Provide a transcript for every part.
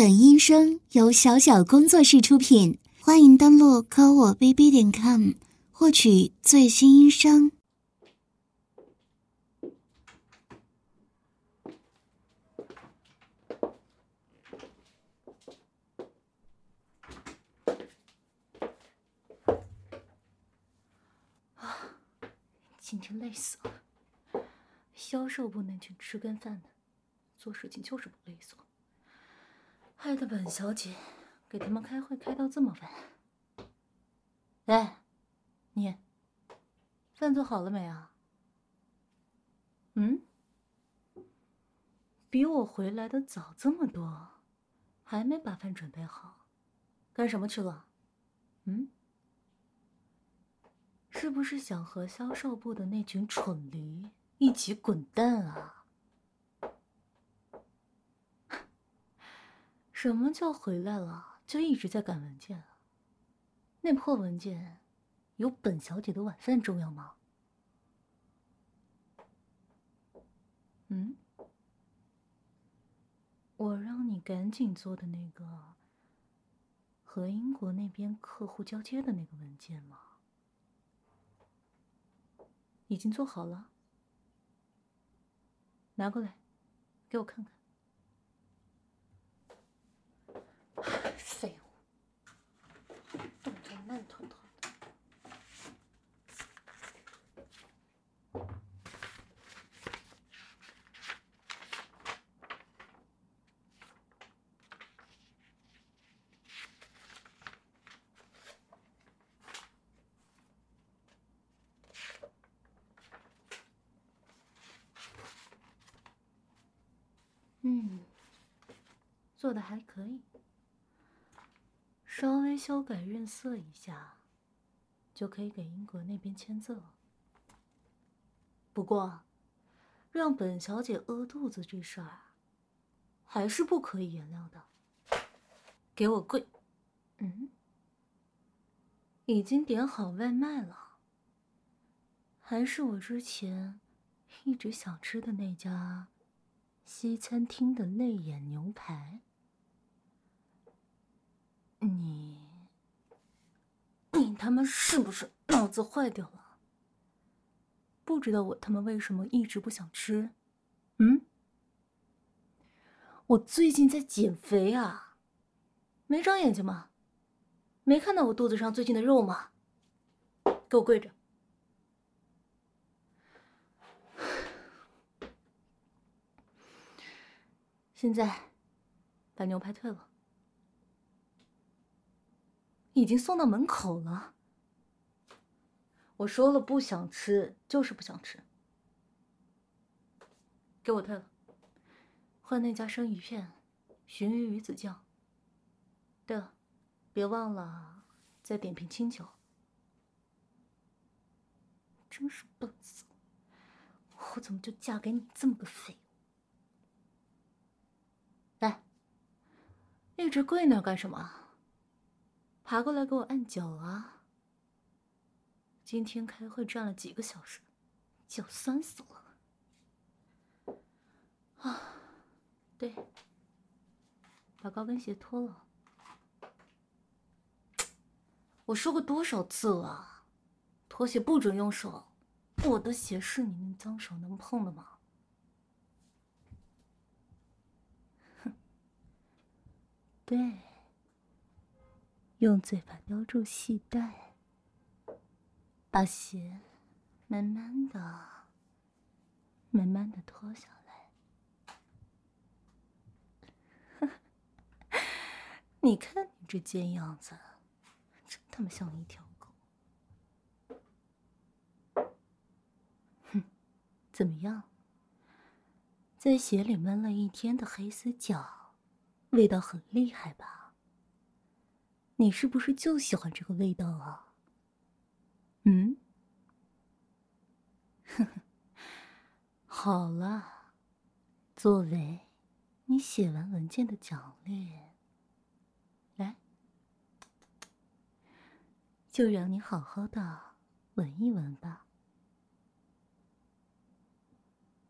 本音声由小小工作室出品，欢迎登录科我 bb 点 com 获取最新音声。啊，今天累死了！销售部那群吃干饭的，做事情就是不利索。害得本小姐给他们开会开到这么晚。哎，你饭做好了没啊？嗯？比我回来的早这么多，还没把饭准备好，干什么去了？嗯？是不是想和销售部的那群蠢驴一起滚蛋啊？什么叫回来了就一直在赶文件啊？那破文件有本小姐的晚饭重要吗？嗯？我让你赶紧做的那个和英国那边客户交接的那个文件吗？已经做好了，拿过来，给我看看。废物，动作慢吞吞的。嗯，做的还可以。修改润色一下，就可以给英国那边签字了。不过，让本小姐饿肚子这事儿，还是不可以原谅的。给我跪！嗯，已经点好外卖了，还是我之前一直想吃的那家西餐厅的泪眼牛排。你他们是不是 脑子坏掉了？不知道我他妈为什么一直不想吃？嗯？我最近在减肥啊，没长眼睛吗？没看到我肚子上最近的肉吗？给我跪着！现在把牛排退了。已经送到门口了。我说了不想吃，就是不想吃。给我退了，换那家生鱼片，鲟鱼鱼子酱。对了，别忘了再点瓶清酒。真是笨死了，我怎么就嫁给你这么个废物？来，一直跪那干什么？爬过来给我按脚啊！今天开会站了几个小时，脚酸死了。啊，对，把高跟鞋脱了。我说过多少次了，拖鞋不准用手，我的鞋是你那脏手能碰的吗？哼，对。用嘴巴叼住系带，把鞋慢慢的、慢慢的脱下来。你看你这贱样子，真他妈像一条狗。哼，怎么样？在鞋里闷了一天的黑丝脚，味道很厉害吧？你是不是就喜欢这个味道啊？嗯，呵呵，好了，作为你写完文件的奖励，来，就让你好好的闻一闻吧。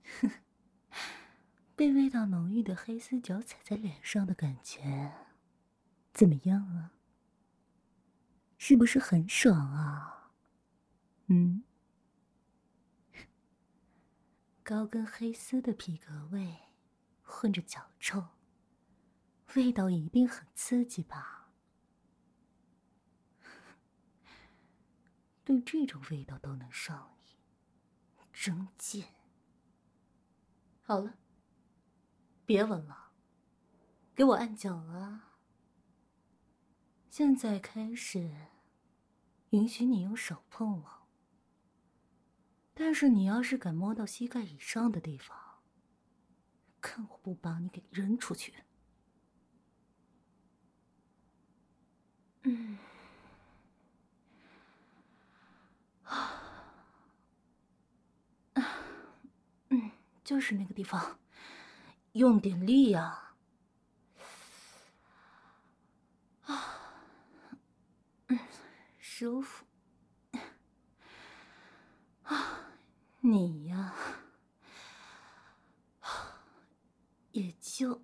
被味道浓郁的黑丝脚踩在脸上的感觉，怎么样啊？是不是很爽啊？嗯，高跟黑丝的皮革味混着脚臭，味道一定很刺激吧？对这种味道都能上瘾，真贱！好了，别闻了，给我按脚啊！现在开始，允许你用手碰我，但是你要是敢摸到膝盖以上的地方，看我不把你给扔出去！嗯。啊，嗯，就是那个地方，用点力呀！啊，舒服。啊，你呀，也就，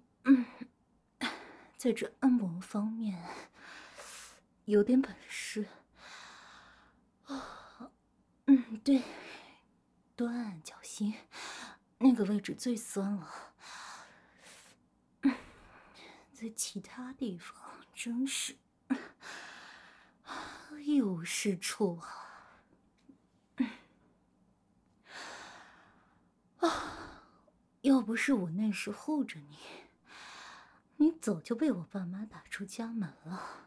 在这按摩方面有点本事。嗯，对，多按按脚心，那个位置最酸了。在其他地方真是一无是处 啊！啊，要不是我那时护着你，你早就被我爸妈打出家门了。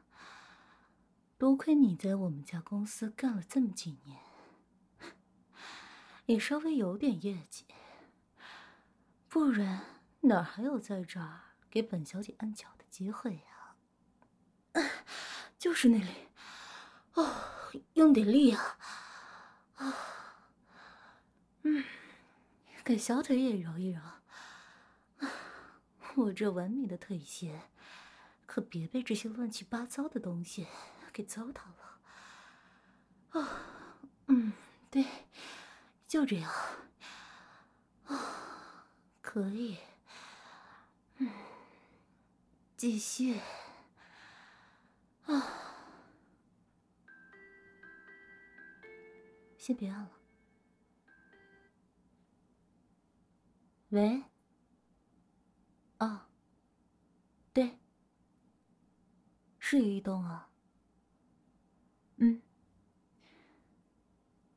多亏你在我们家公司干了这么几年。也稍微有点业绩，不然哪还有在这儿给本小姐按脚的机会呀？就是那里，哦，用点力啊！啊，嗯，给小腿也揉一揉。我这完美的腿型，可别被这些乱七八糟的东西给糟蹋了。啊，嗯，对。就这样，啊，可以，嗯，继续，啊，先别按了。喂，啊，对，是移动啊，嗯，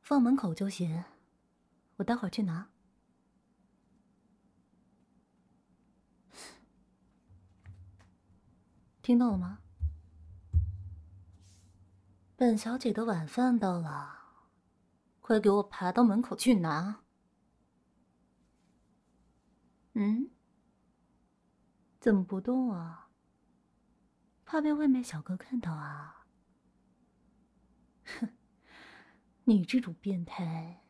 放门口就行。我待会儿去拿。听到了吗？本小姐的晚饭到了，快给我爬到门口去拿。嗯？怎么不动啊？怕被外面小哥看到啊？哼，你这种变态！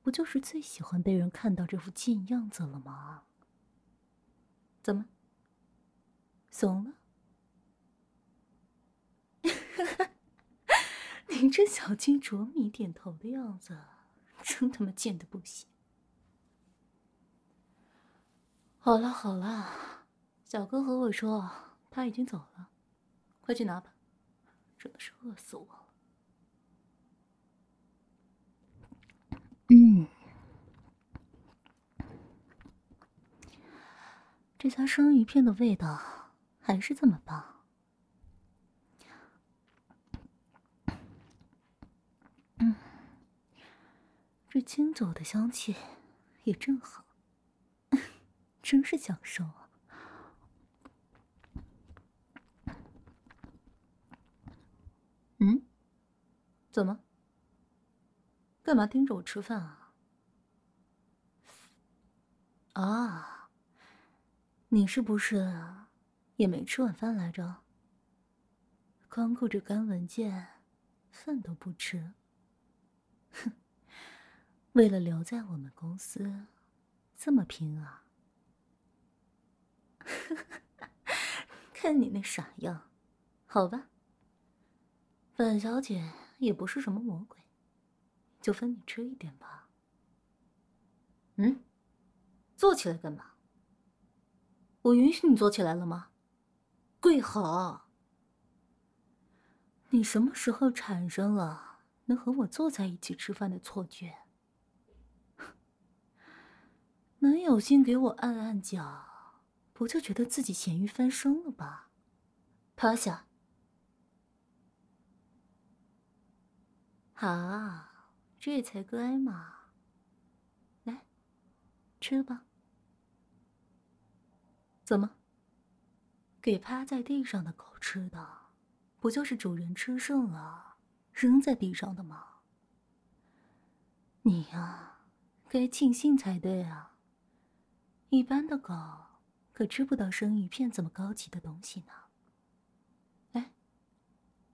不就是最喜欢被人看到这副贱样子了吗？怎么？怂了？你这小鸡啄米点头的样子，真他妈贱的不行！好了好了，小哥和我说他已经走了，快去拿吧，真的是饿死我了。嗯，这家生鱼片的味道还是这么棒。嗯，这清酒的香气也正好，真是享受啊。嗯，怎么？干嘛盯着我吃饭啊？啊，你是不是也没吃晚饭来着？光顾着干文件，饭都不吃。为了留在我们公司，这么拼啊？看你那傻样，好吧。本小姐也不是什么魔鬼。就分你吃一点吧。嗯，坐起来干嘛？我允许你坐起来了吗？跪好！你什么时候产生了能和我坐在一起吃饭的错觉？能有心给我按按脚，不就觉得自己咸鱼翻身了吧？趴下。好，这才乖嘛。来，吃吧。怎么？给趴在地上的狗吃的，不就是主人吃剩了扔在地上的吗？你呀，该庆幸才对啊。一般的狗可吃不到生鱼片这么高级的东西呢。来，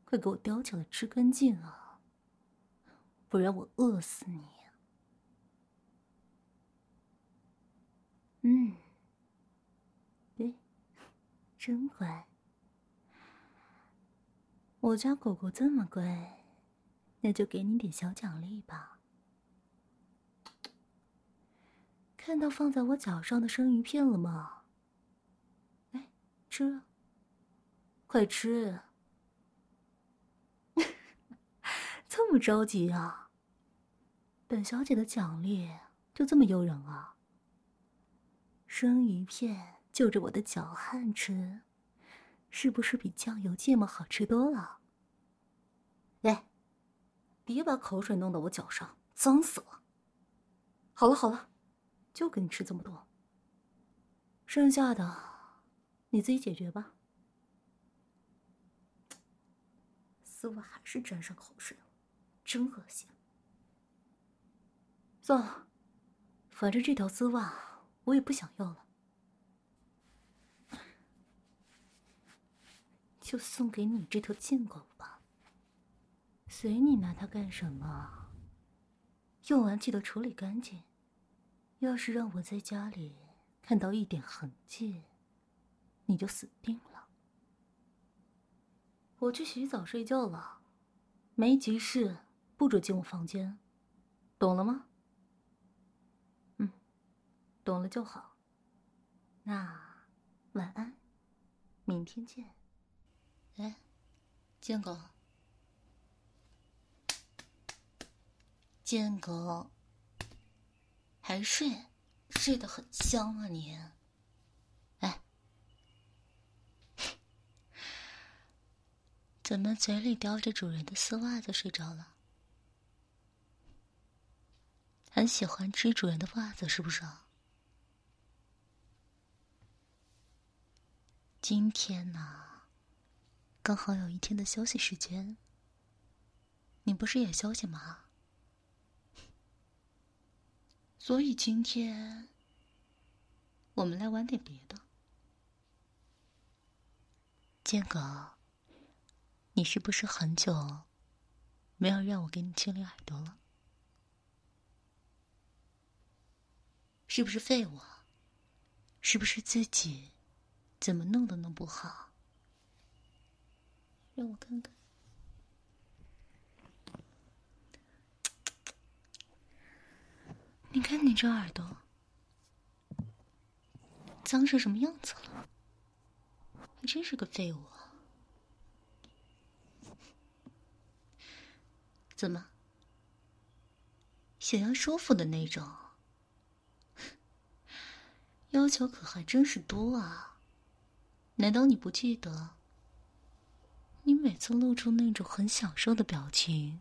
快给我叼起来吃干净啊！不然我饿死你。嗯。对真乖，我家狗狗这么乖，那就给你点小奖励吧。看到放在我脚上的生鱼片了吗？来，吃，快吃！这么着急啊？本小姐的奖励就这么诱人啊？生鱼片。就着我的脚汗吃，是不是比酱油芥末好吃多了？哎，别把口水弄到我脚上，脏死了。好了好了，就给你吃这么多，剩下的你自己解决吧。丝袜还是沾上口水了，真恶心。算了，反正这条丝袜我也不想要了。就送给你这头贱狗吧，随你拿它干什么。用完记得处理干净，要是让我在家里看到一点痕迹，你就死定了。我去洗澡睡觉了，没急事不准进我房间，懂了吗？嗯，懂了就好。那晚安，明天见。哎，建狗，建狗，还睡，睡得很香啊你。哎，怎么嘴里叼着主人的丝袜子睡着了？很喜欢吃主人的袜子是不是？今天呢？刚好有一天的休息时间，你不是也休息吗？所以今天我们来玩点别的。剑哥，你是不是很久没有让我给你清理耳朵了？是不是废物？是不是自己怎么弄都弄不好？让我看看，你看你这耳朵脏成什么样子了？还真是个废物！怎么，想要舒服的那种？要求可还真是多啊！难道你不记得？你每次露出那种很享受的表情，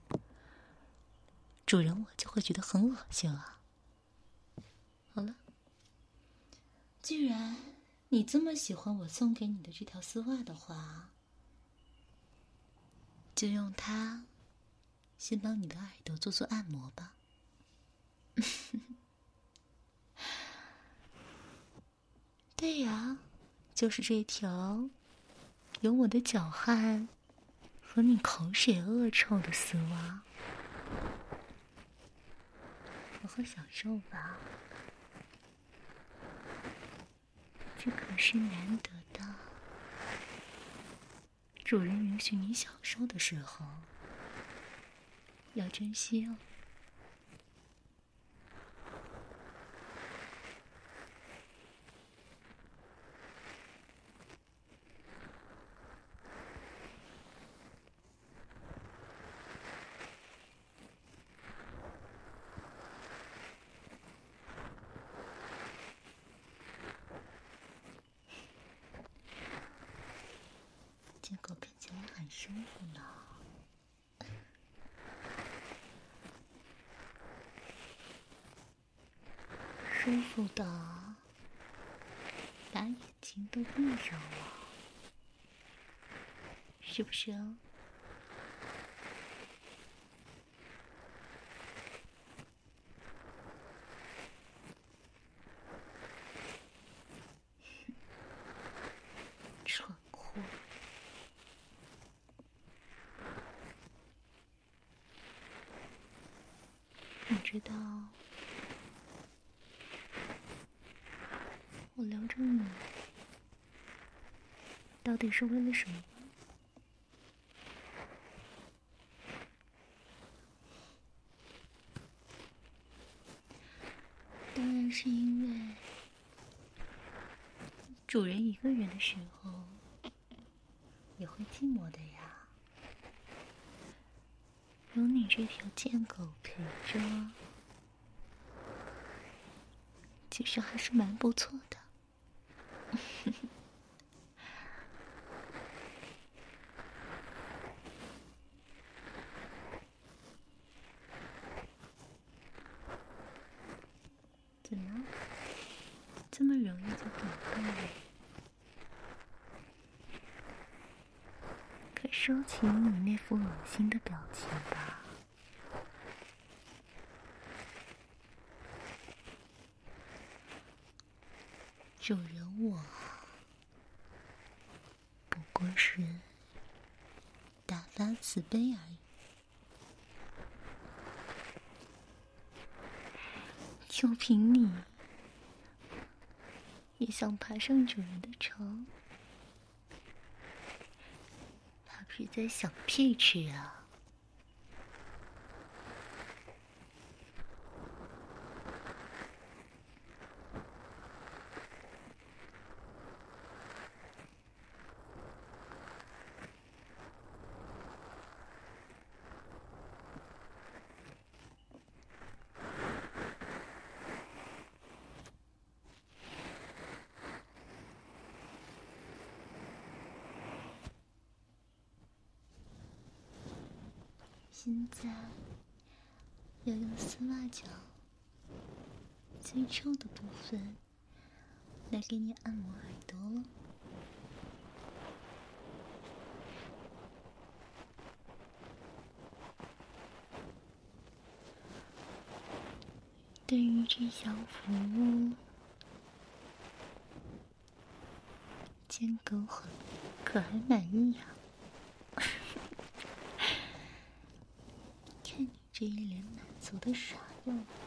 主人我就会觉得很恶心啊。好了，既然你这么喜欢我送给你的这条丝袜的话，就用它先帮你的耳朵做做按摩吧。对呀，就是这条有我的脚汗。和你口水恶臭的丝袜，好好享受吧。这可是难得的，主人允许你享受的时候，要珍惜哦。结果看起来很舒服呢，舒服的，把眼睛都闭上了，是不是啊？知道我留着你，到底是为了什么？当然是因为主人一个人时候也会寂寞的呀。有你这条贱狗陪着，其实还是蛮不错的。怎么，这么容易就感动了？可收起你那副恶心的表情吧。主人，我不过是大悲而已，就凭你也想爬上主人的床，怕是在想屁吃啊！现在要用丝袜脚最臭的部分来给你按摩耳朵了。对于这项服务，坚狗很可还满意呀。看你这一脸满足的傻样。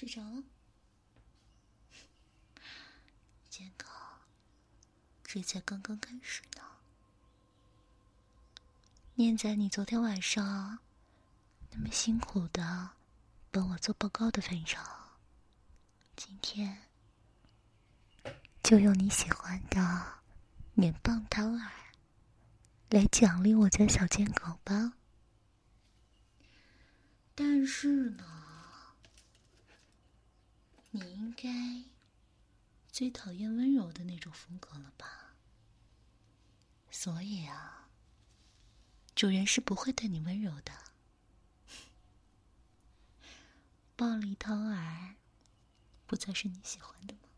睡着了？健康，这才刚刚开始呢。念在你昨天晚上那么辛苦的帮我做报告的份上，今天就用你喜欢的免棒汤儿来奖励我家小贱狗吧。但是呢，你应该最讨厌温柔的那种风格了吧？所以啊。主人是不会对你温柔的，暴力掏耳不再是你喜欢的吗？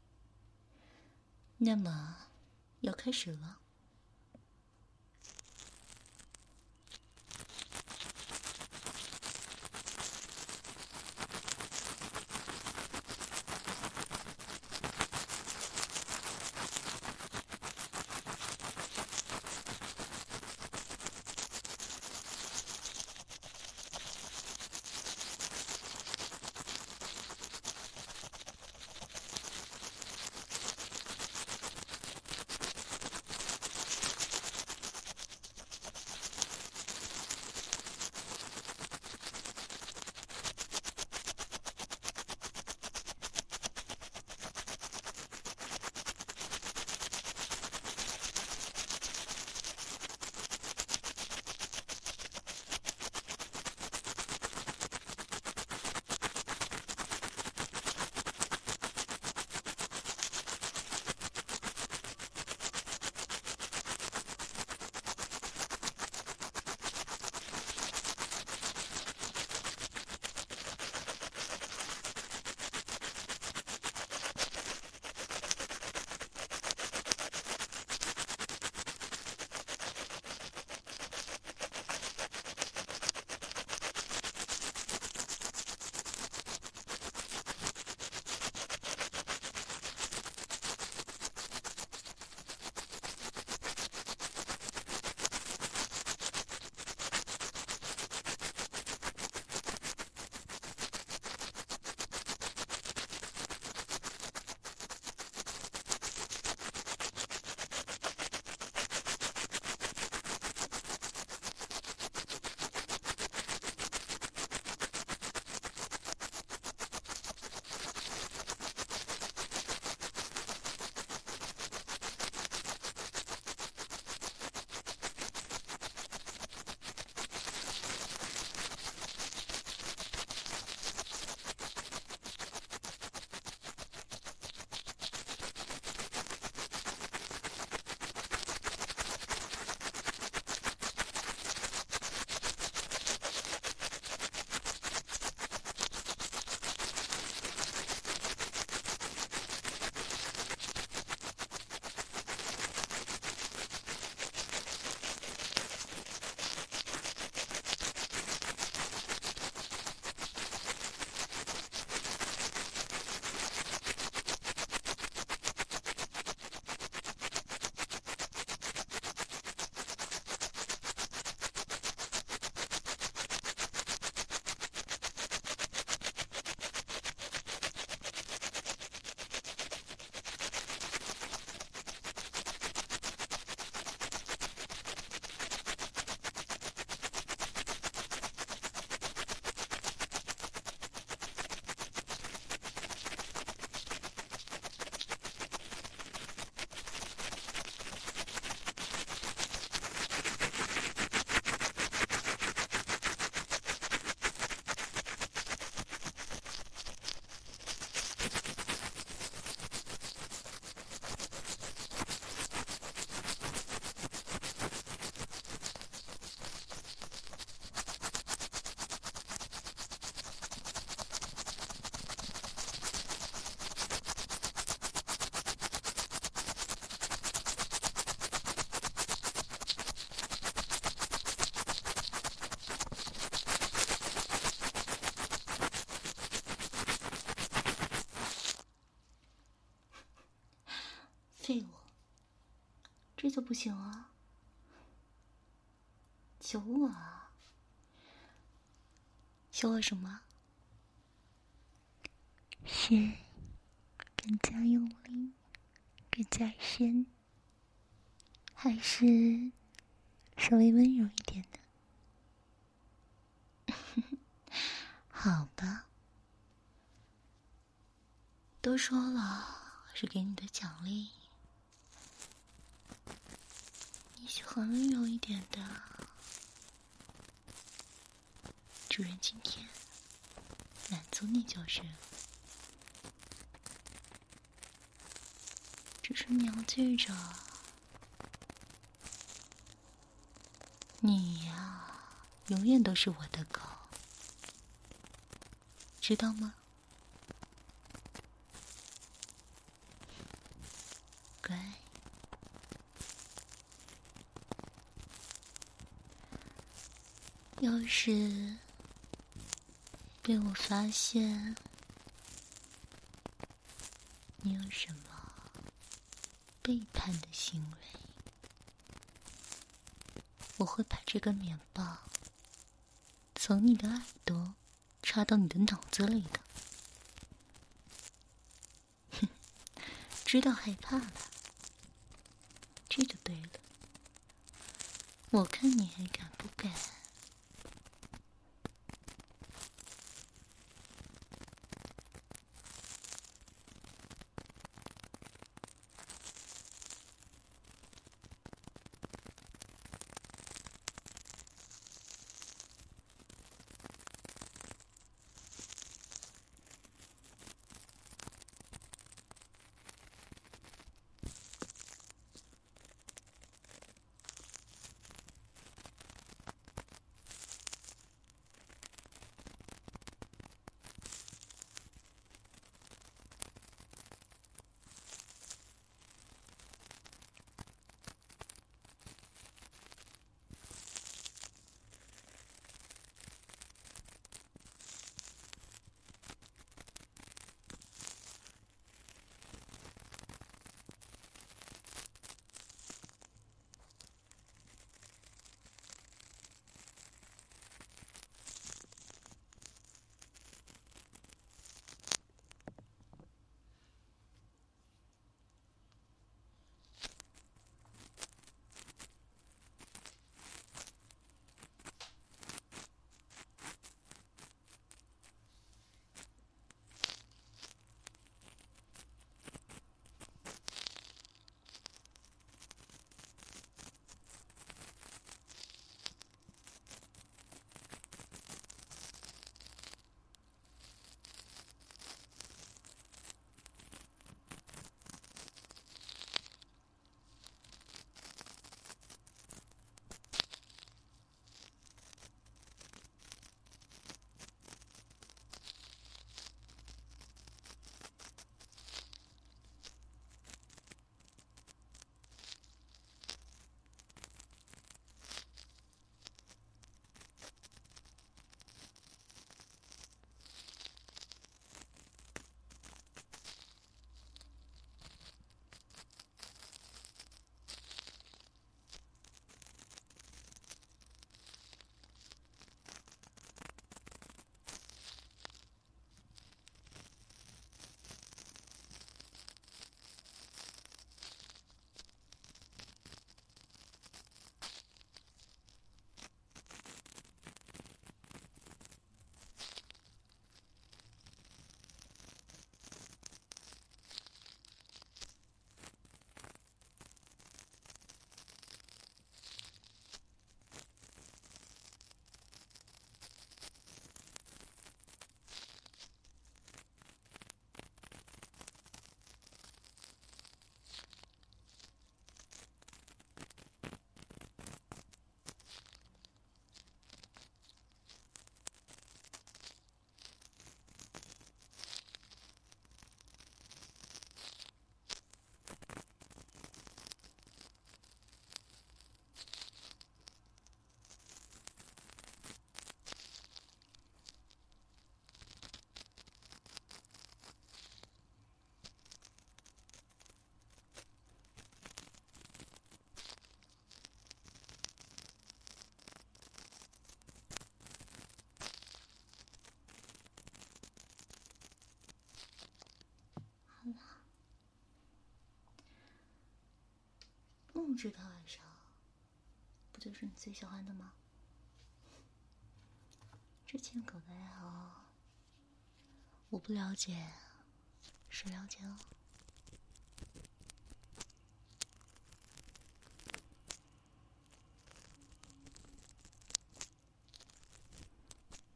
那么，要开始了。就不行啊！求我啊！求我什么？是更加用力、更加深，还是稍微温柔一点的？好吧，都说了是给你的奖励，你喜欢温柔一点的，主人今天满足你就是。只是你要记着，你呀，永远都是我的狗，知道吗？乖。要是被我发现，你有什么？背叛的行为，我会把这个棉棒从你的耳朵插到你的脑子里的。哼，知道害怕了，这就对了。我看你还敢不敢？控制它晚上，不就是你最喜欢的吗？之前狗的爱好，我不了解，谁了解啊？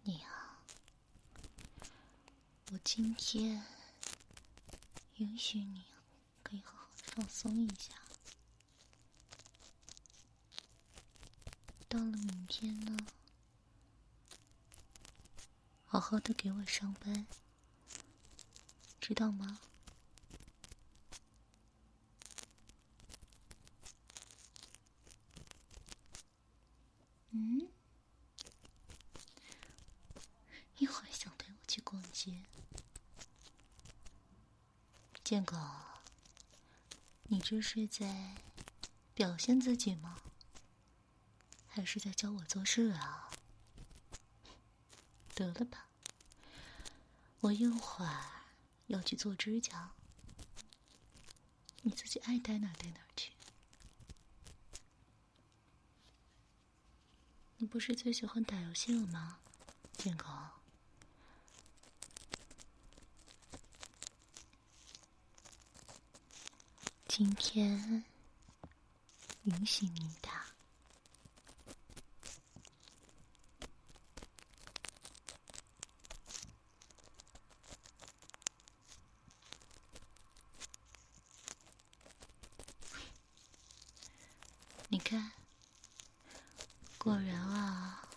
你啊，我今天允许你可以好好放松一下。到了明天呢，好好的给我上班，知道吗？嗯？一会儿想陪我去逛街，建狗，你这是在表现自己吗？是在教我做事啊？得了吧，我一会儿要去做指甲，你自己爱待哪待哪去。你不是最喜欢打游戏了吗，建狗？今天允许你打。你看，果然啊，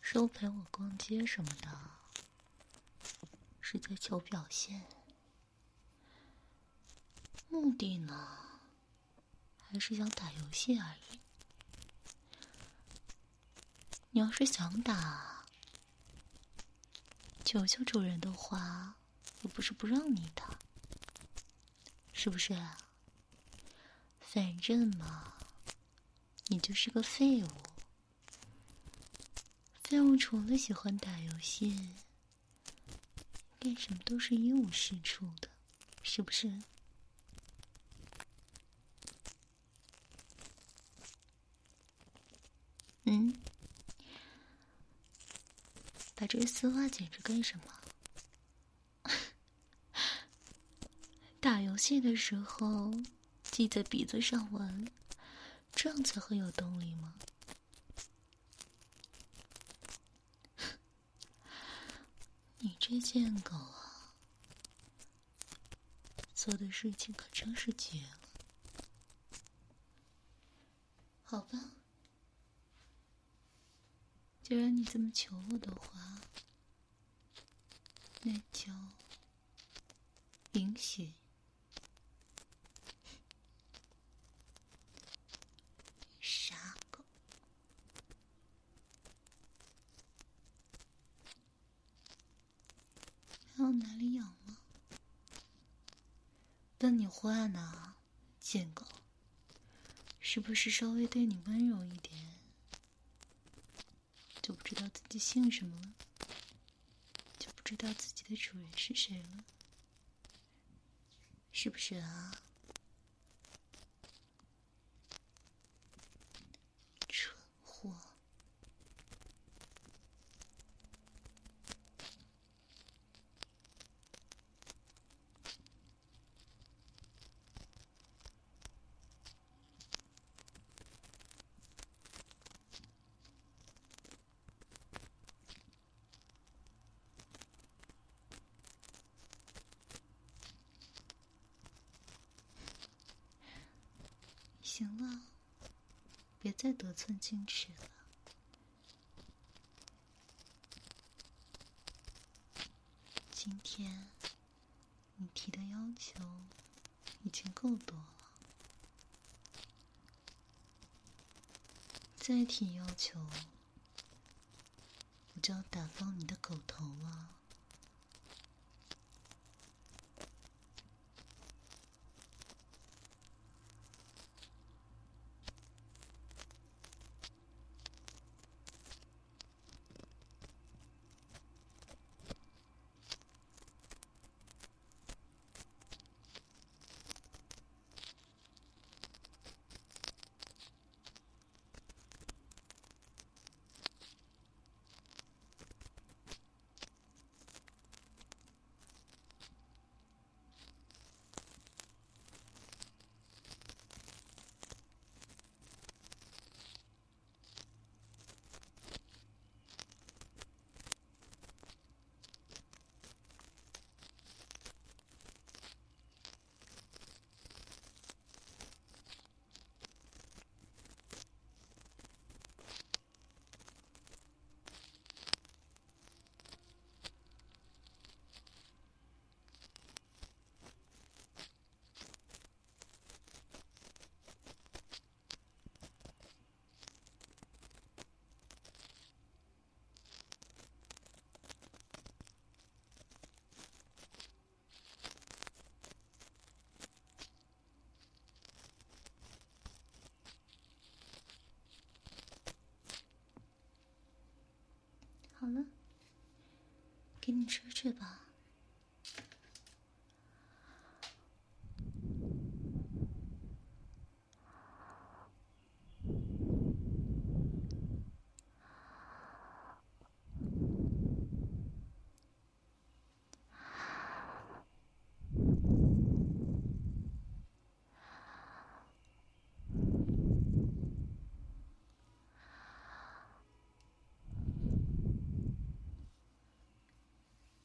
说陪我逛街什么的，是在求表现，目的呢，还是想打游戏而已。你要是想打，求求主人的话，又不是不让你打，是不是？反正嘛。你就是个废物，废物除了喜欢打游戏，干什么都是一无是处的，是不是？嗯，把这丝袜剪着干什么？打游戏的时候系在鼻子上闻。这样才会有动力吗？你这贱狗啊，做的事情可真是绝了。好吧，既然你这么求我的话，那就允许。往哪里养吗？问你话呢，贱狗！是不是稍微对你温柔一点，就不知道自己姓什么了？就不知道自己的主人是谁了？是不是啊？行了，别再得寸进尺了。今天你提的要求已经够多了，再提要求，我就要打爆你的狗头了。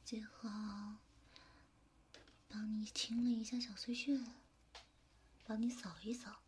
最后，帮你清理一下小碎屑，帮你扫一扫。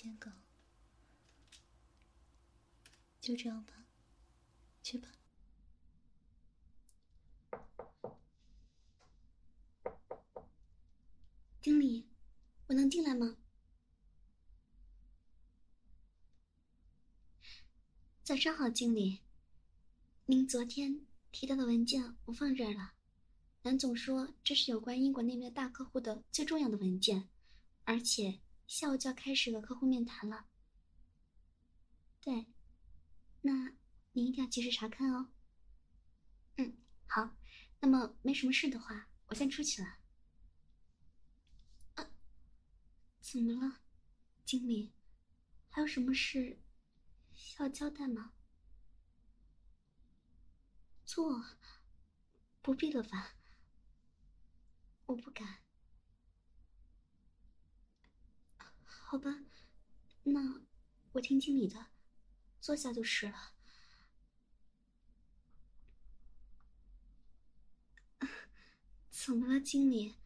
贱狗，就这样吧，去吧。经理，我能进来吗？早上好，经理。您昨天提到的文件我放这儿了。南总说这是有关英国那边大客户的最重要的文件，而且。下午就要开始和客户面谈了。对，那你一定要及时查看哦。嗯，好。那么没什么事的话，我先出去了。啊，怎么了，经理？还有什么事需要交代吗？坐，不必了吧。我不敢。好吧，那我听经理的，坐下就是了。怎么了，经理？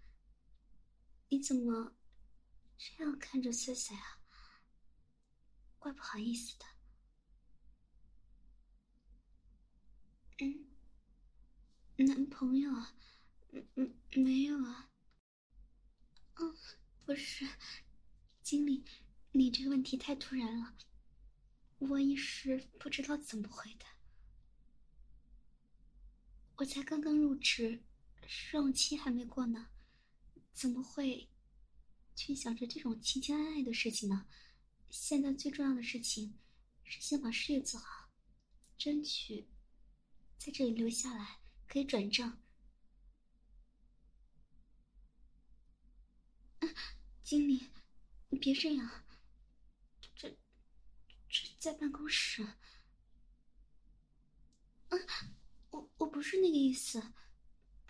你怎么这样看着翠翠啊？怪不好意思的。嗯，男朋友啊？嗯嗯，没有啊。嗯，不是。经理，你这个问题太突然了，我一时不知道怎么回答。我才刚刚入职，试用期还没过呢，怎么会去想着这种情情爱爱的事情呢？现在最重要的事情是先把事业做好，争取在这里留下来，可以转正。经理。你别这样，这这在办公室。嗯，我我不是那个意思，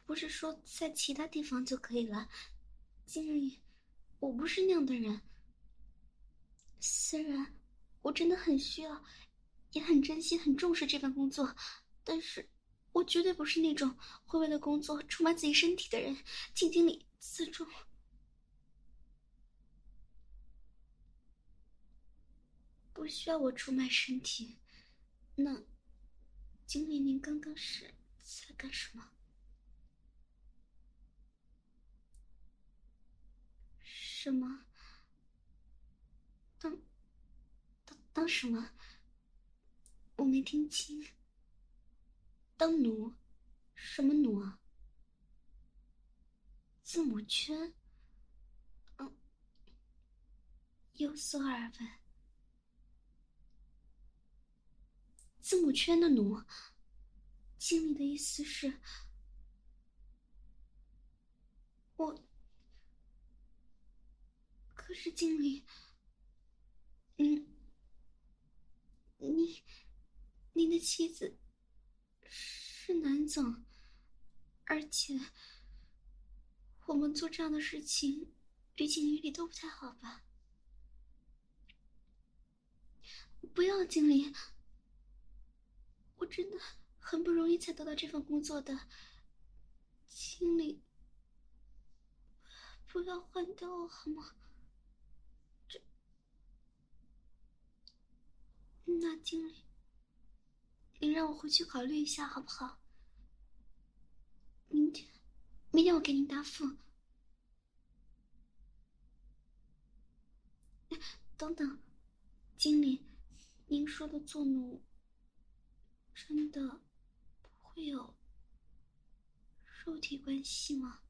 不是说在其他地方就可以了。经理，我不是那样的人。虽然我真的很需要，也很珍惜、很重视这份工作，但是我绝对不是那种会为了工作出卖自己身体的人。请经理自重。不需要我出卖身体，那经理您刚刚是在干什么？什么？当当当什么？我没听清。当奴？什么奴啊？字母圈？嗯，有所耳闻。字母圈的奴，经理的意思是，我。可是经理，您，你，您的妻子是南总，而且我们做这样的事情，于情于理都不太好吧？不要，经理。我真的很不容易才得到这份工作的，经理，不要换掉我好吗？这，那经理，您让我回去考虑一下好不好？明天，明天我给您答复。等等，经理，您说的做奴。真的不会有肉体关系吗？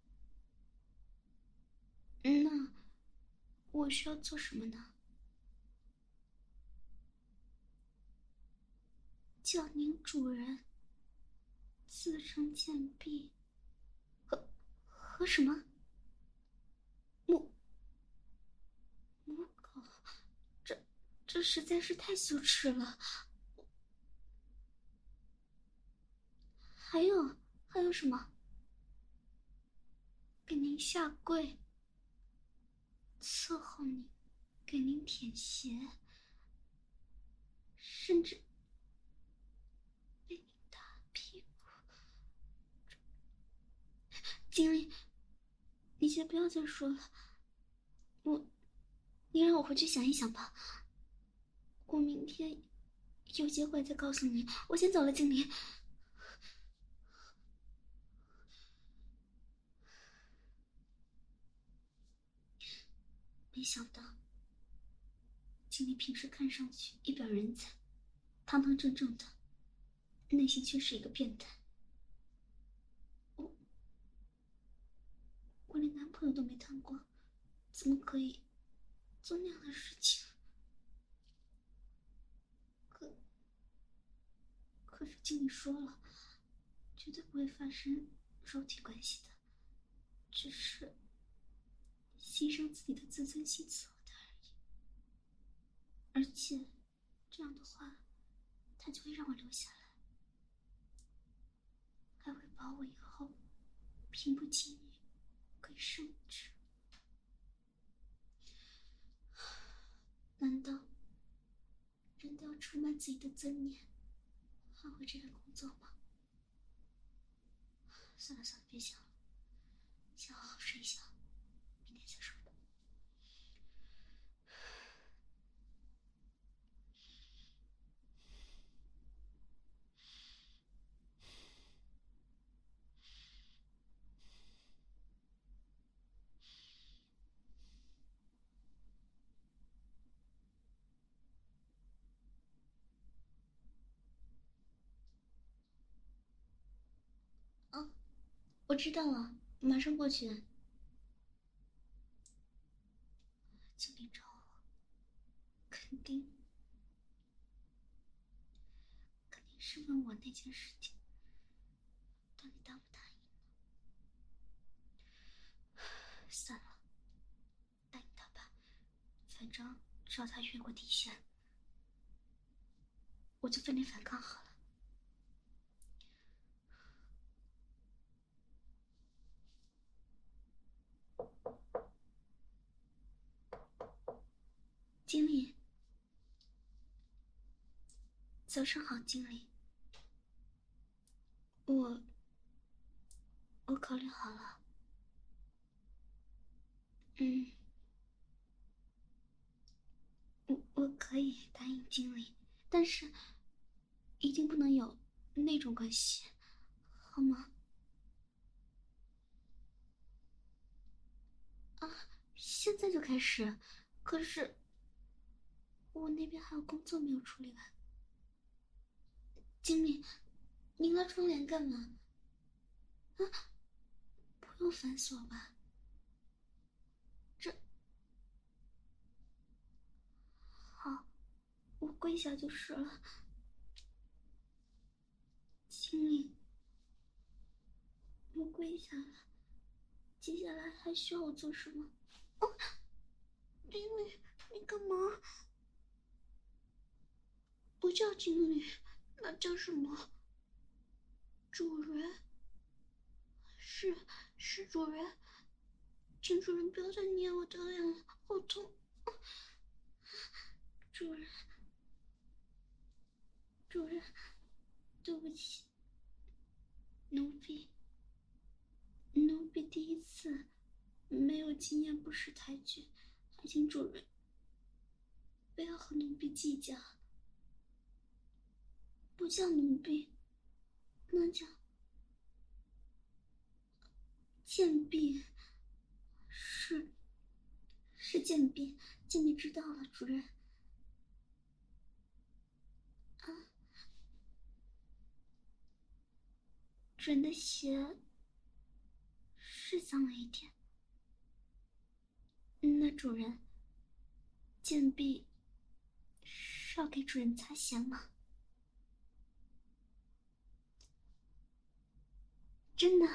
那我需要做什么呢？叫您主人，自称贱婢，和和什么母母狗？这这实在是太羞耻了。还有还有什么？给您下跪，伺候您，给您舔鞋，甚至被您打屁股。经理，你先不要再说了，我，你让我回去想一想吧。我明天有机会再告诉你。我先走了，经理。没想到，经理平时看上去一表人才，堂堂正正的，内心却是一个变态。我，我连男朋友都没谈过，怎么可以做那样的事情？可，可是经理说了，绝对不会发生肉体关系的，只是。牺牲自己的自尊心做的而已，而且这样的话，他就会让我留下来，还会保我以后平步青云，可以升职？难道人都要出卖自己的尊严，换回这份工作吗？算了算了，别想了，先好好睡一觉，明天再说吧。哦，我知道了，马上过去。经理找我，肯定肯定是问我那件事情，到底答不答应？算了，答应他吧，反正只要他越过底线，我就奋力反抗好了。经理，早上好，经理。我我考虑好了，嗯，我我可以答应经理，但是一定不能有那种关系，好吗？啊，现在就开始，可是。我那边还有工作没有处理完，经理，您拉窗帘干嘛？啊，不用反锁吧？这好，我跪下就是了。经理，我跪下了，接下来还需要我做什么？哦，经理，你干嘛？不叫经理，那叫什么？主人？是是主人，请主人不要再捏我的脸了，好痛！主人，主人，对不起，奴婢，奴婢第一次没有经验，不识抬举，还请主人不要和奴婢计较。不叫奴婢，那叫贱婢。是，是贱婢。贱婢知道了，主人。啊，主人的鞋是脏了一点。那主人，贱婢是要给主人擦鞋吗？真的，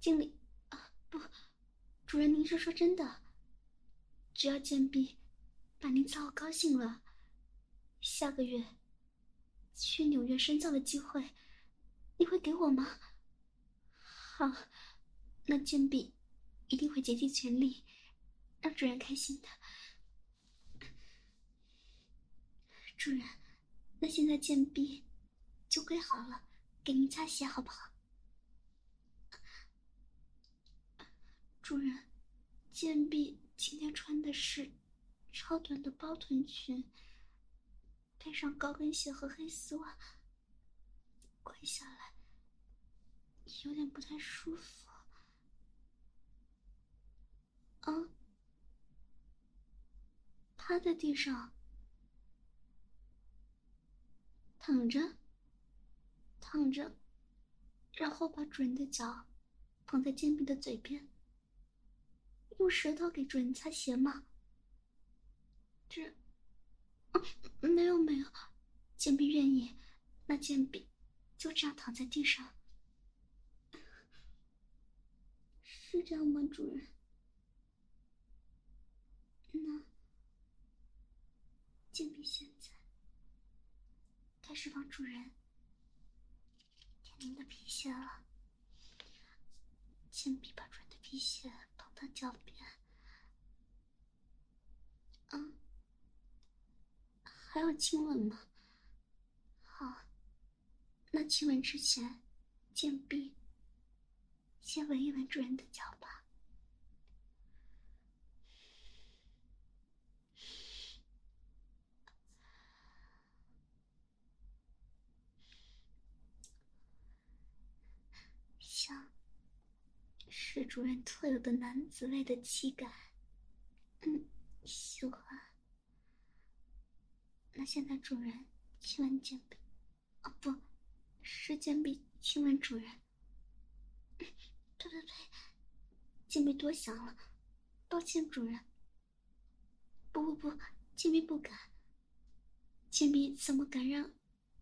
经理啊，不，主人，您是说真的？只要贱婢把您伺候高兴了，下个月去纽约深造的机会，你会给我吗？好，那贱婢一定会竭尽全力让主人开心的。主人，那现在贱婢就跪好了，给您擦鞋好不好？主人，贱婢今天穿的是超短的包臀裙，配上高跟鞋和黑丝袜，跪下来有点不太舒服。啊，趴在地上，躺着，躺着，然后把主人的脚捧在贱婢的嘴边。用舌头给主人擦鞋吗？这，没有没有，贱婢愿意，那贱婢就这样躺在地上，是这样吗，主人？那，贱婢现在开始帮主人舔您的皮鞋了。贱婢把主人的皮。鞋脚边。嗯，还要亲吻吗？好，那亲吻之前，贱婢先闻一闻主人的脚吧。香，是主人特有的男子味的气感。嗯，喜欢。那现在主人亲吻剑臂，哦不，是剑臂亲吻主人。呸呸呸！剑臂多想了，抱歉主人。不不不，剑臂不敢。剑臂怎么敢让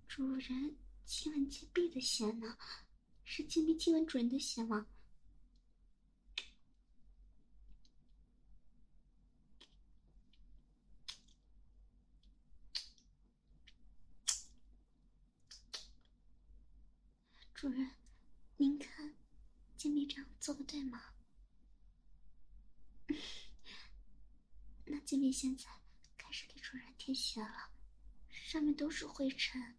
主人亲吻剑臂的血呢？是剑臂亲吻主人的血吗？主人，您看，金币这样做的对吗？那金币现在开始给主人舔血了，上面都是灰尘。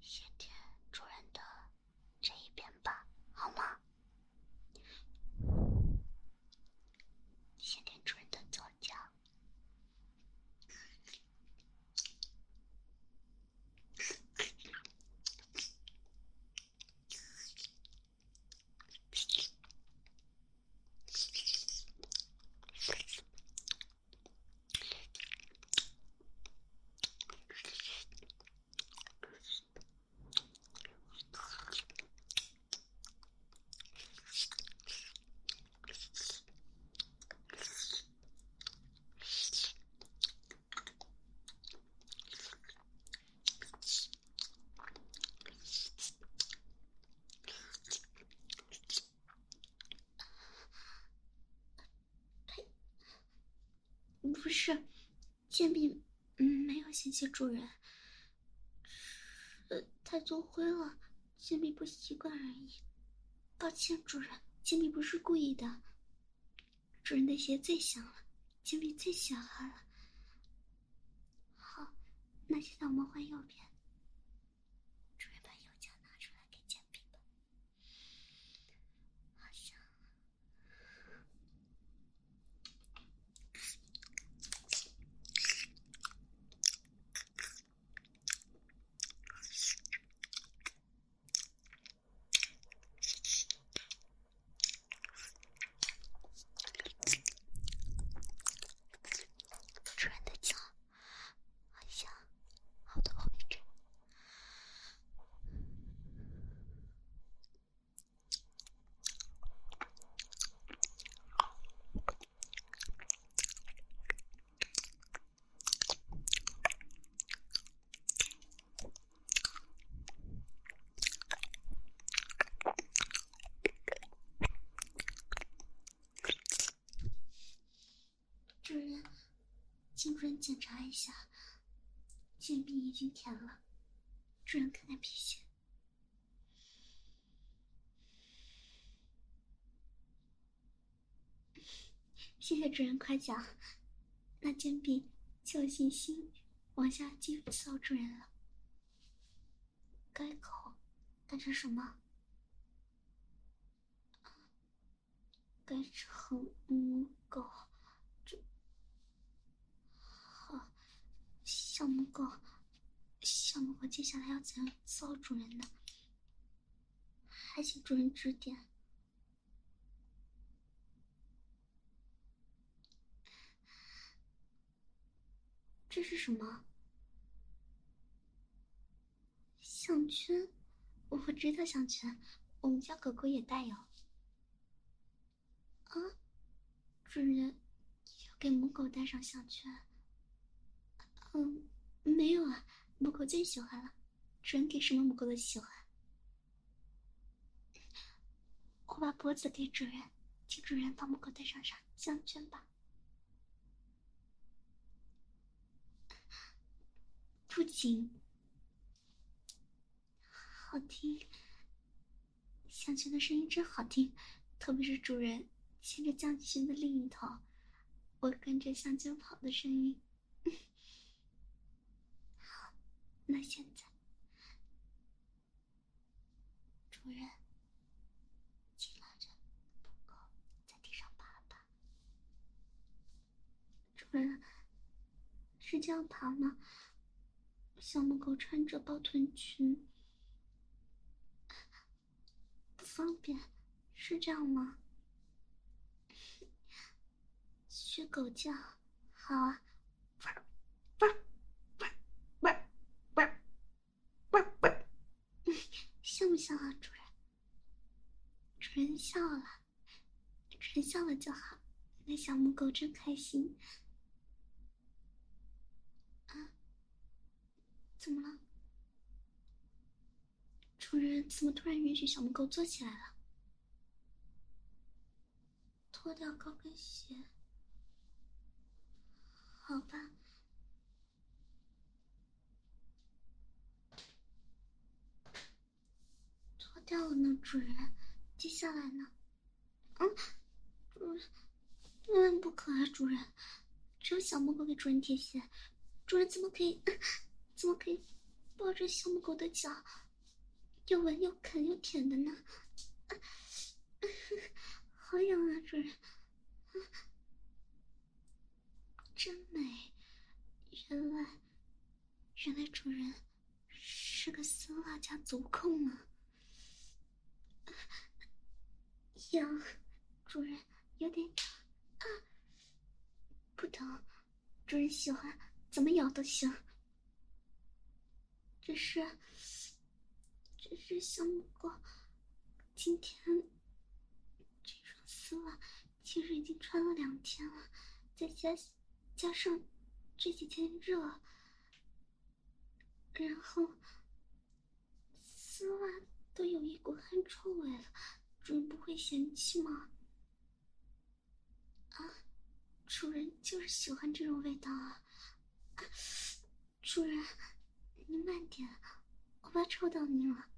先舔主人的这一边吧，好吗？先舔主人的左脚。不是，剑臂嗯没有嫌弃主人，呃太多灰了，杰米不习惯而已。抱歉，主人，杰米不是故意的。主人的鞋最香了，杰米最喜欢了。好，那现在我们换右边。主人把右脚拿出来给剑臂吧，好香。主人的脚好香，好多灰尘。主人，请主人检查一下，剑臂已已经舔了。主人看看皮屑。谢谢主人夸奖，那剑臂就有信心往下继续伺候主人了。该口，改成什么？改成母狗。这好，小母狗，小母狗接下来要怎样伺候主人呢？还请主人指点。这是什么？项圈，我知道项圈，我们家狗狗也带有。啊，主人要给母狗戴上项圈。嗯，没有啊，母狗最喜欢了。主人给什么母狗都喜欢。我把脖子给主人，请主人帮母狗戴上上项圈吧。不仅，好，听，项圈的声音真好听，特别是主人牵着项圈的另一头，我跟着项圈跑的声音。好，那现在，主人，紧拉着布狗在地上爬爬。主人，是这样爬吗？小母狗穿着包臀裙，不方便，是这样吗？学狗叫，好啊！像不像啊，主人？主人笑了，主人笑了就好。那小母狗真开心。啊怎么了？主人怎么突然允许小母狗坐起来了？脱掉高跟鞋，好吧。脱掉了呢，主人。接下来呢？嗯，主人，嗯，不可啊，主人。只有小母狗给主人贴鞋，主人怎么可以？怎么可以抱着小母狗的脚，又闻又啃又舔的呢？好痒啊，主人！真美！原来，原来主人是个丝袜加足控啊！痒，主人有点啊，不疼，主人喜欢怎么咬都行。只是，只是小母狗今天这双丝袜其实已经穿了两天了，再加加上这几天热，然后丝袜都有一股汗臭味了，主人不会嫌弃吗？啊，主人就是喜欢这种味道啊，主人。你慢点，我怕臭到你了。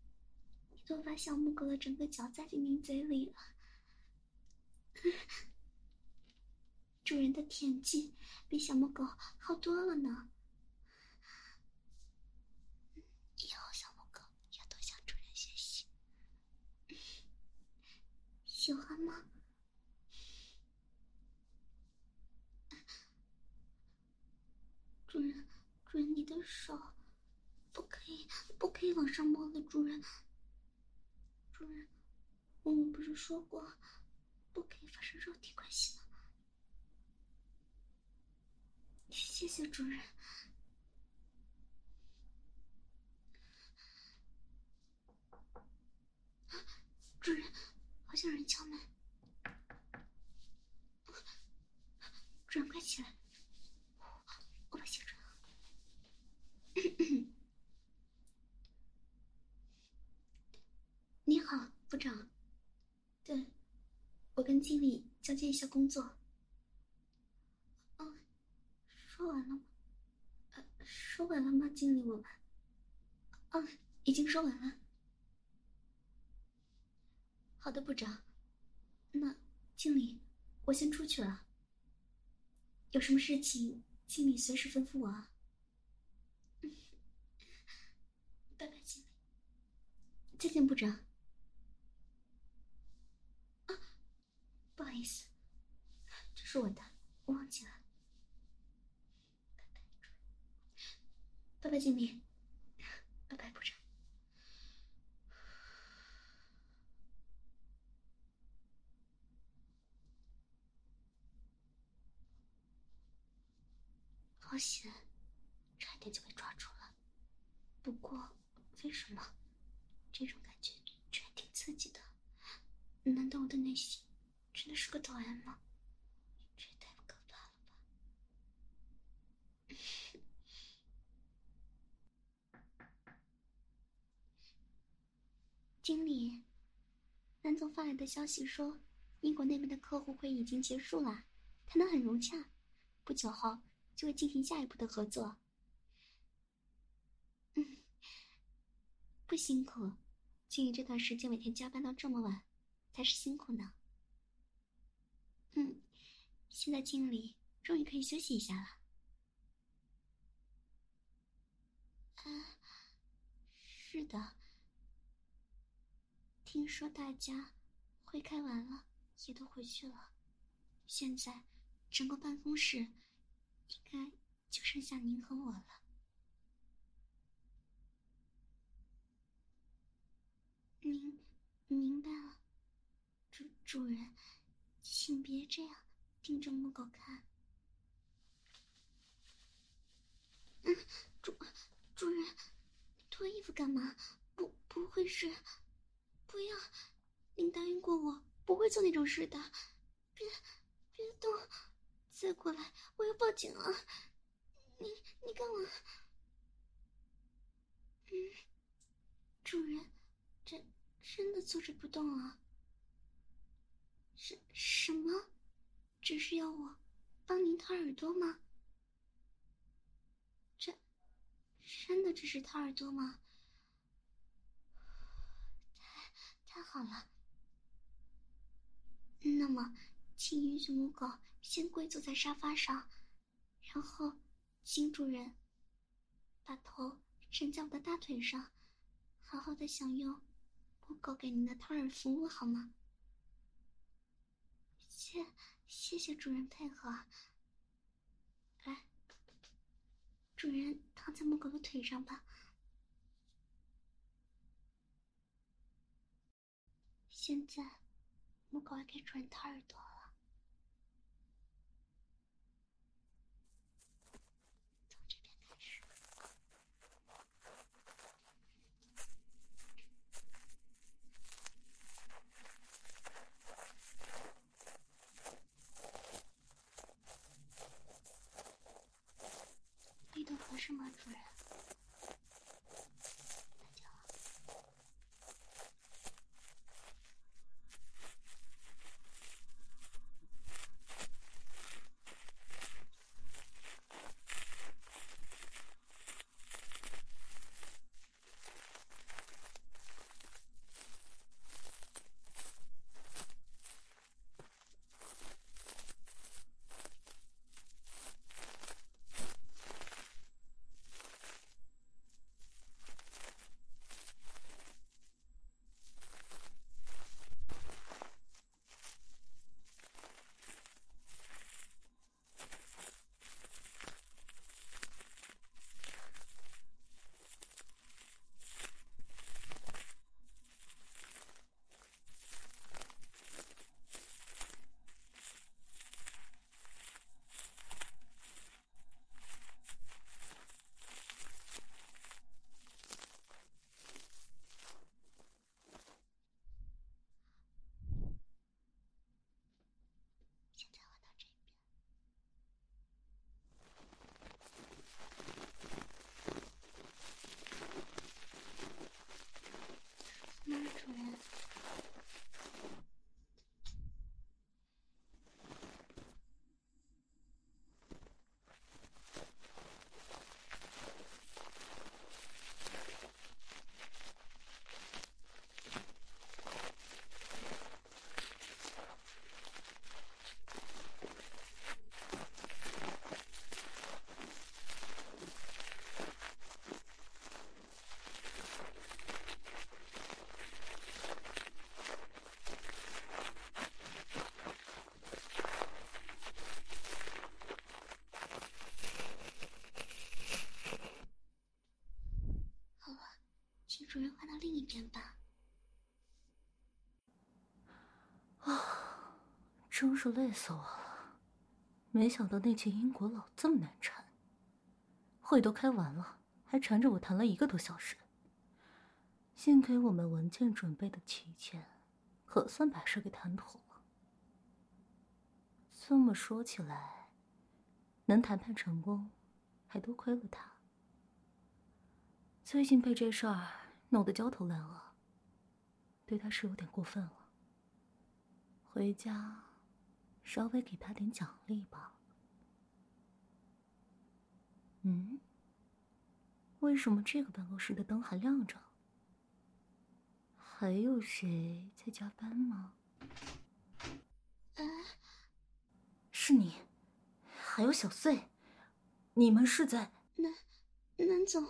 你都把小母狗的整个脚塞进你嘴里了。主人的舔技比小母狗好多了呢。以后小母狗要多向主人学习。喜欢吗？主人，主人，你的手。不可以，不可以往上摸的，主人。主人，我们不是说过，不可以发生肉体关系吗？谢谢主人。主人，像人敲门。转，快起来，我把鞋穿好。你好，部长。对，我跟经理交接一下工作。嗯，说完了吗？呃，说完了吗，经理？我们，嗯，已经说完了。好的，部长。那经理，我先出去了。有什么事情，经理随时吩咐我啊。拜拜，经理。再见，部长。啊不好意思，这是我的，我忘记了。拜拜，经理。拜拜，部长。好险，差点就被抓住了。不过，为什么这种感觉却挺刺激的？难道我的内心？真的是个导演吗？这也太不可怕了吧！经理，南总发来的消息说，英国那边的客户会已经结束了，谈得很融洽，不久后就会进行下一步的合作。嗯，不辛苦，经理这段时间每天加班到这么晚，才是辛苦呢。嗯，现在经理终于可以休息一下了。啊，是的。听说大家会开完了，也都回去了。现在整个办公室应该就剩下您和我了。您明白了，主主人，请别这样盯着木狗看。嗯，主主人，脱衣服干嘛？不，不会是？不要！您答应过我不会做那种事的。别，别动！再过来，我要报警了。你，你干嘛？嗯，主人，这。真的坐着不动了？什什么？只是要我帮您掏耳朵吗？这真的只是掏耳朵吗？太太好了。那么，请允许母狗先跪坐在沙发上，然后，请主人把头枕在我的大腿上，好好的享用。不狗给您的掏耳服务好吗？谢谢谢主人配合。来，主人躺在母狗的腿上吧。现在，母狗要给主人掏耳朵。主人换到另一边吧。啊，真是累死我了！没想到那群英国佬这么难缠，会都开完了，还缠着我谈了一个多小时。幸亏我们文件准备的齐全，可算把事给谈妥了。这么说起来，能谈判成功，还多亏了他。最近被这事儿。弄得焦头烂额，对他是有点过分了。回家，稍微给他点奖励吧。嗯？为什么这个办公室的灯还亮着？还有谁在加班吗？嗯，是你，还有小穗，你们是在南南总，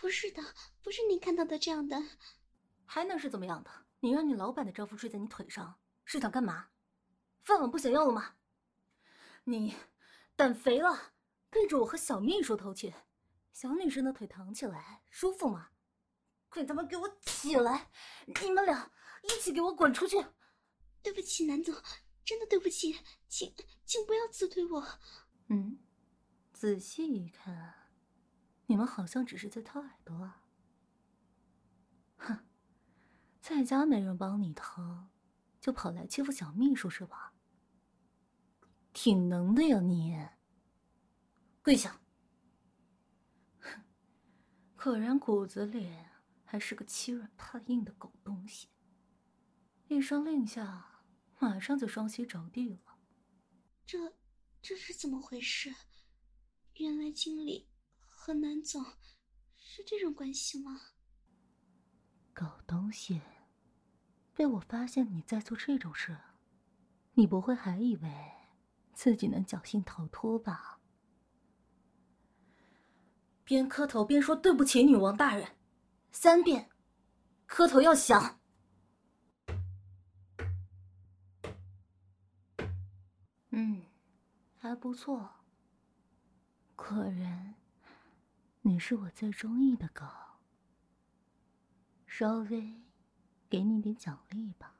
不，是的，不是你看到的这样的。还能是怎么样的？你让你老板的丈夫睡在你腿上，是想干嘛？饭碗不想要了吗？你胆肥了，背着我和小秘书偷情，小女生的腿躺起来舒服吗？快他妈给我起来！你们俩一起给我滚出去！对不起，南总，真的对不起，请请不要辞退我。嗯，仔细一看，你们好像只是在掏耳朵啊。哼，在家没人帮你掏，就跑来欺负小秘书是吧？挺能的呀你！跪下！哼，果然骨子里……还是个欺软怕硬的狗东西，一声令下，马上就双膝着地了。这，这是怎么回事？原来经理和南总是这种关系吗？狗东西，被我发现你在做这种事，你不会还以为自己能侥幸逃脱吧？边磕头边说对不起，女王大人。三遍，磕头要响。嗯，还不错。果然，你是我最中意的狗。稍微给你点奖励吧。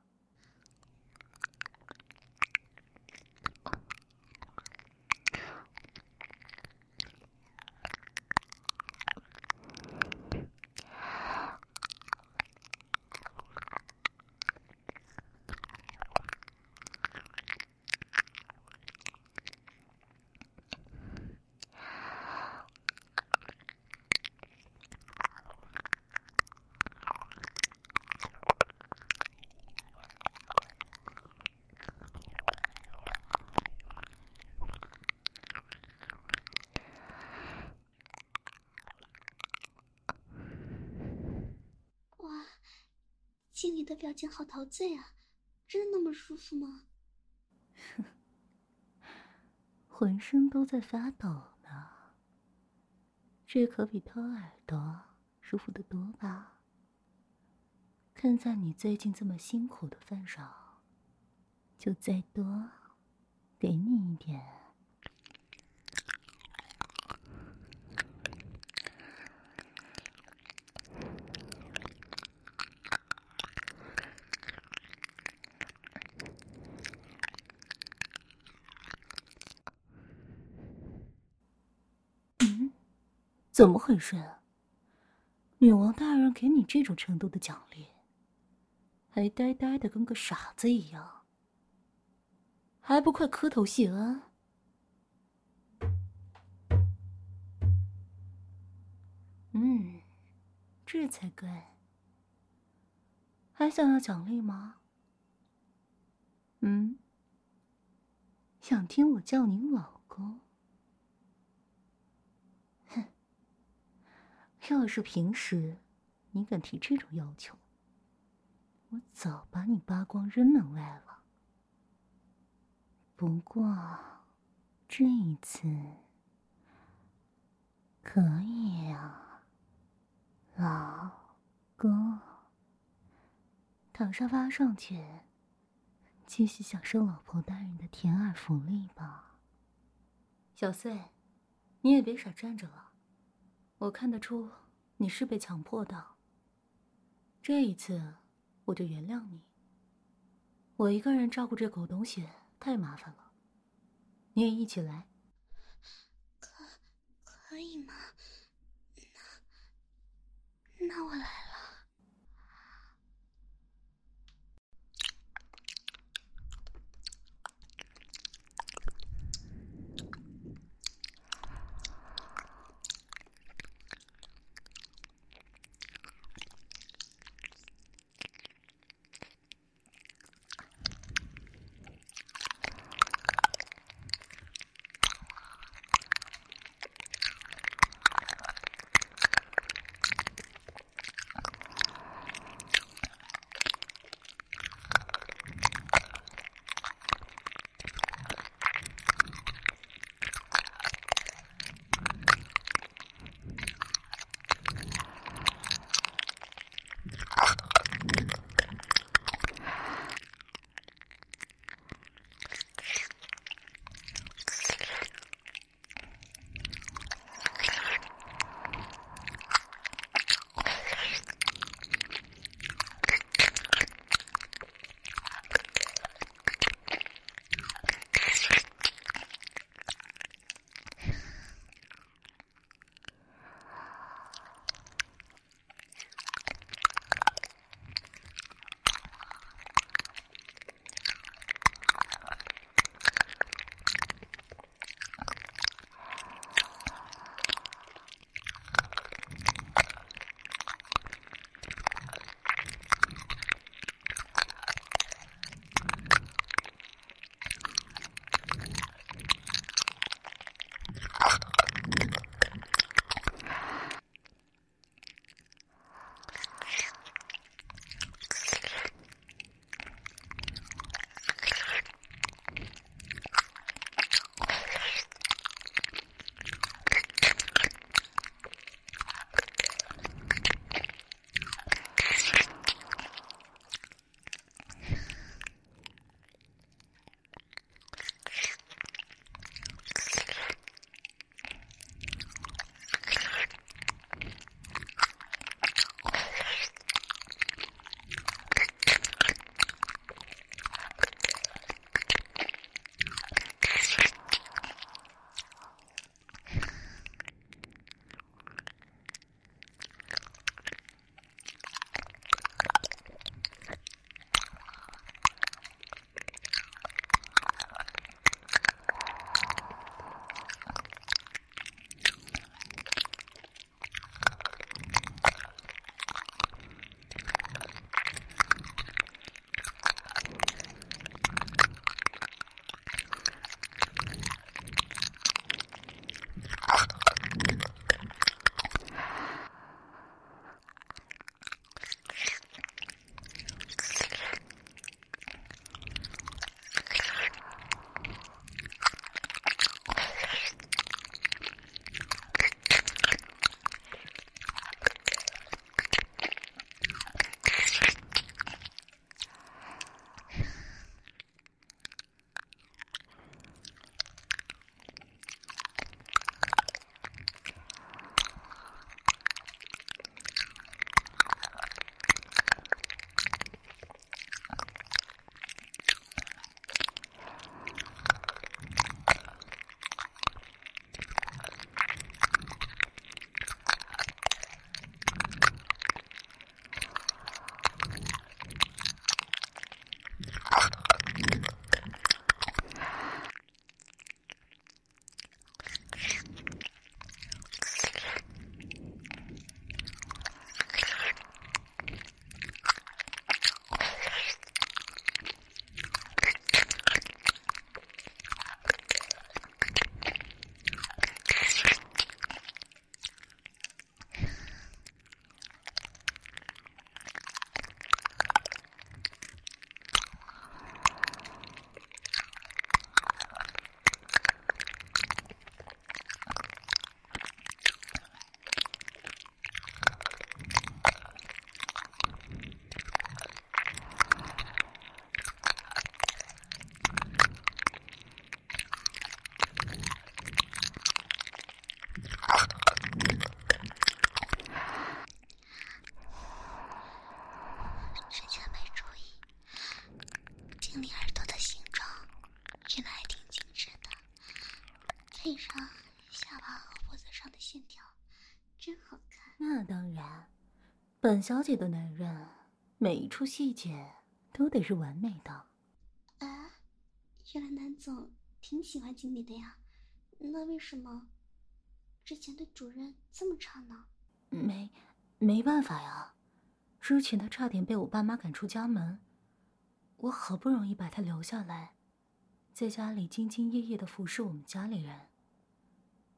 经理的表情好陶醉啊，真的那么舒服吗？哼浑身都在发抖呢。这可比掏耳朵舒服的多吧？看在你最近这么辛苦的份上，就再多给你一点。怎么回事啊？女王大人给你这种程度的奖励，还呆呆的跟个傻子一样，还不快磕头谢恩？嗯，这才怪。还想要奖励吗？嗯，想听我叫你老公？要是平时，你敢提这种要求，我早把你扒光扔门外了。不过，这一次可以啊，老公。躺沙发上去，继续享受老婆大人的甜耳福利吧。小穗，你也别傻站着了。我看得出你是被强迫的。这一次我就原谅你。我一个人照顾这狗东西太麻烦了，你也一起来。可可以吗？那那我来了。好看。那当然，本小姐的男人每一处细节都得是完美的。啊，原来南总挺喜欢经理的呀？那为什么之前对主任这么差呢？没，没办法呀。之前他差点被我爸妈赶出家门，我好不容易把他留下来，在家里兢兢业业的服侍我们家里人。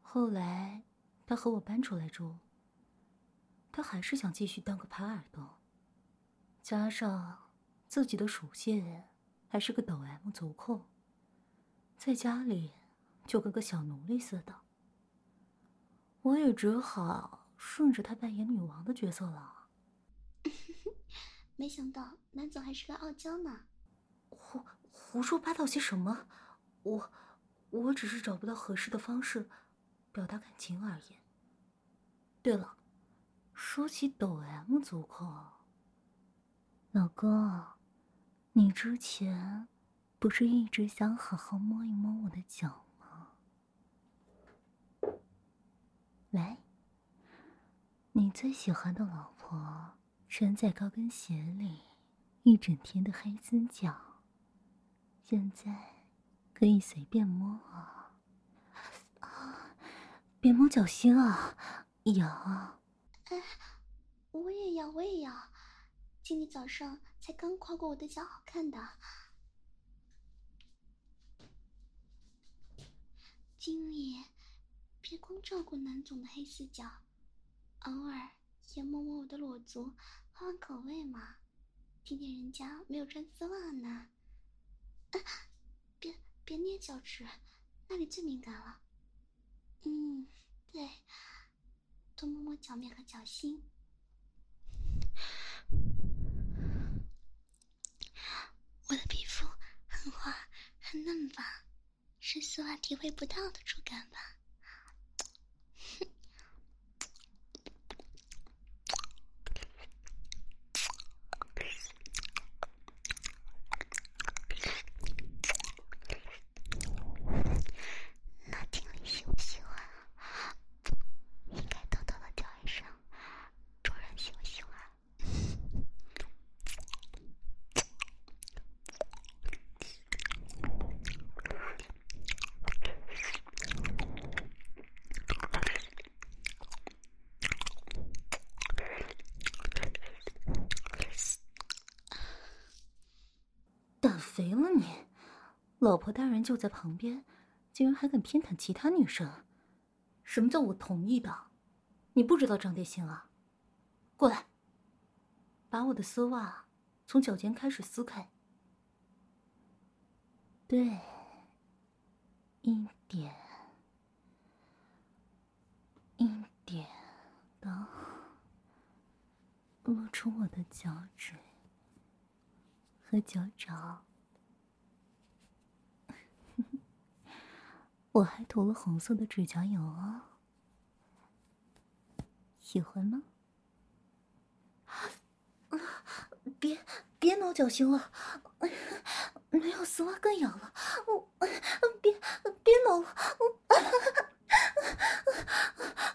后来他和我搬出来住，他还是想继续当个耙耳朵，加上自己的属性还是个抖 M 足控，在家里就跟个小奴隶似的，我也只好顺着他扮演女王的角色了。没想到南总还是个傲娇呢。胡胡说八道些什么？我我只是找不到合适的方式表达感情而已。对了，说起抖 M 足控，老公，你之前不是一直想好好摸一摸我的脚吗？来，你最喜欢的老婆。穿在高跟鞋里一整天的黑丝脚，现在可以随便摸啊！啊，别摸脚心啊，痒！哎，我也要，我也要。经理早上才刚夸过我的脚好看的。经理，别光照顾南总的黑丝脚，偶尔也摸摸我的裸足。换换口味嘛，听听人家没有穿丝袜呢。啊，别别捏脚趾，那里最敏感了。嗯，对，多摸摸脚面和脚心。我的皮肤很滑很嫩吧？是丝袜体会不到的触感吧？肥了你，老婆大人就在旁边，竟然还敢偏袒其他女生？什么叫我同意的？你不知道张点心啊？过来，把我的丝袜从脚尖开始撕开。对，一点，一点的，露出我的脚趾和脚掌。我还涂了红色的指甲油哦，喜欢吗？别别挠脚心了，没有丝袜更痒了。我别别挠了，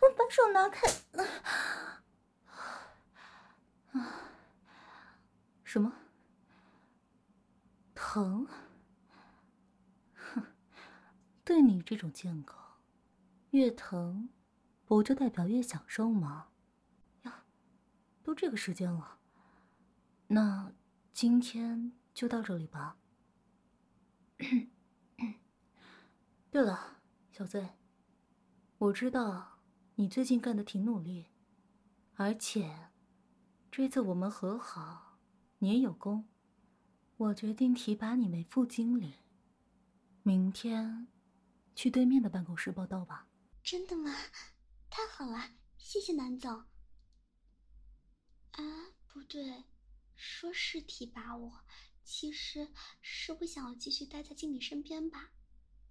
我把手拿开。啊 什么？疼？对你这种贱狗，越疼，不就代表越享受吗？呀，都这个时间了，那今天就到这里吧。对了，小 Z，我知道你最近干的挺努力，而且这次我们和好，你也有功，我决定提拔你为副经理，明天。去对面的办公室报道吧。真的吗？太好了，谢谢南总。啊，不对，说是提拔我，其实是不想我继续待在经理身边吧？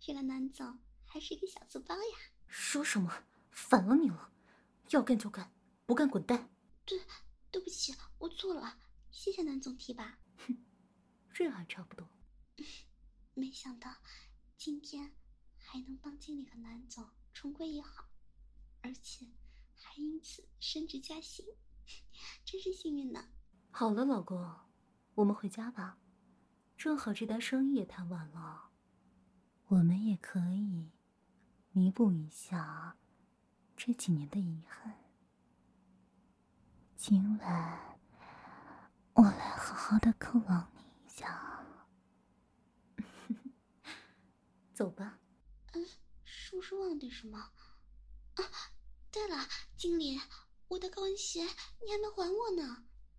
原来南总还是一个小粗包呀！说什么？反了你了！要干就干，不干滚蛋！对，对不起，我错了，谢谢南总提拔。哼，这还差不多。没想到今天。还能帮经理和南总重归于好，而且还因此升职加薪，真是幸运呢。好了，老公，我们回家吧，正好这单生意也谈完了，我们也可以弥补一下这几年的遗憾。今晚我来好好的犒劳你一下。走吧。是不是忘了点什么？啊，对了，经理，我的高跟鞋你还没还我呢。